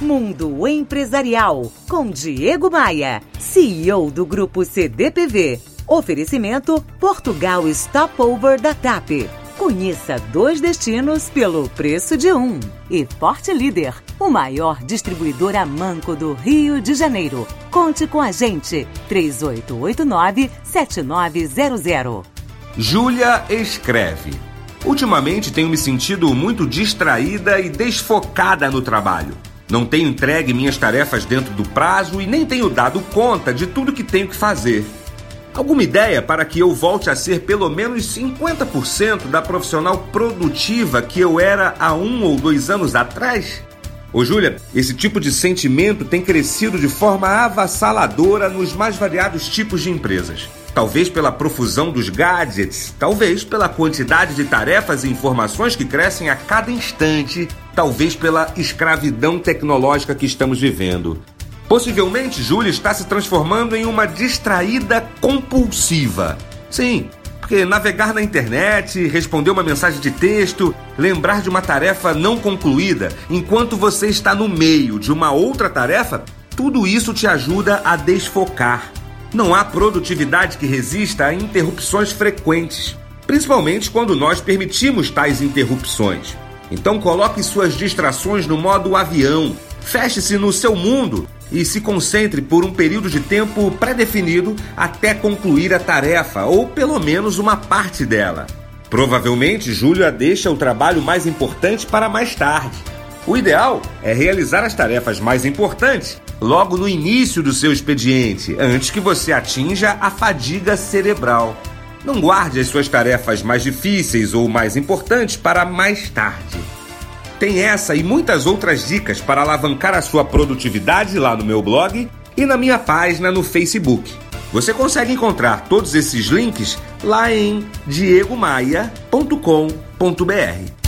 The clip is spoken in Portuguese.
Mundo Empresarial com Diego Maia, CEO do Grupo CDPV. Oferecimento Portugal Stopover da TAP. Conheça dois destinos pelo preço de um. E Forte Líder, o maior distribuidor a manco do Rio de Janeiro. Conte com a gente. 3889-7900. Júlia escreve. Ultimamente tenho me sentido muito distraída e desfocada no trabalho. Não tenho entregue minhas tarefas dentro do prazo e nem tenho dado conta de tudo que tenho que fazer. Alguma ideia para que eu volte a ser pelo menos 50% da profissional produtiva que eu era há um ou dois anos atrás? Ô Júlia, esse tipo de sentimento tem crescido de forma avassaladora nos mais variados tipos de empresas. Talvez pela profusão dos gadgets, talvez pela quantidade de tarefas e informações que crescem a cada instante, talvez pela escravidão tecnológica que estamos vivendo. Possivelmente, Júlia está se transformando em uma distraída compulsiva. Sim, porque navegar na internet, responder uma mensagem de texto, lembrar de uma tarefa não concluída enquanto você está no meio de uma outra tarefa, tudo isso te ajuda a desfocar. Não há produtividade que resista a interrupções frequentes, principalmente quando nós permitimos tais interrupções. Então coloque suas distrações no modo avião, feche-se no seu mundo e se concentre por um período de tempo pré-definido até concluir a tarefa, ou pelo menos uma parte dela. Provavelmente, Júlia deixa o trabalho mais importante para mais tarde. O ideal é realizar as tarefas mais importantes logo no início do seu expediente, antes que você atinja a fadiga cerebral. Não guarde as suas tarefas mais difíceis ou mais importantes para mais tarde. Tem essa e muitas outras dicas para alavancar a sua produtividade lá no meu blog e na minha página no Facebook. Você consegue encontrar todos esses links lá em diegomaia.com.br.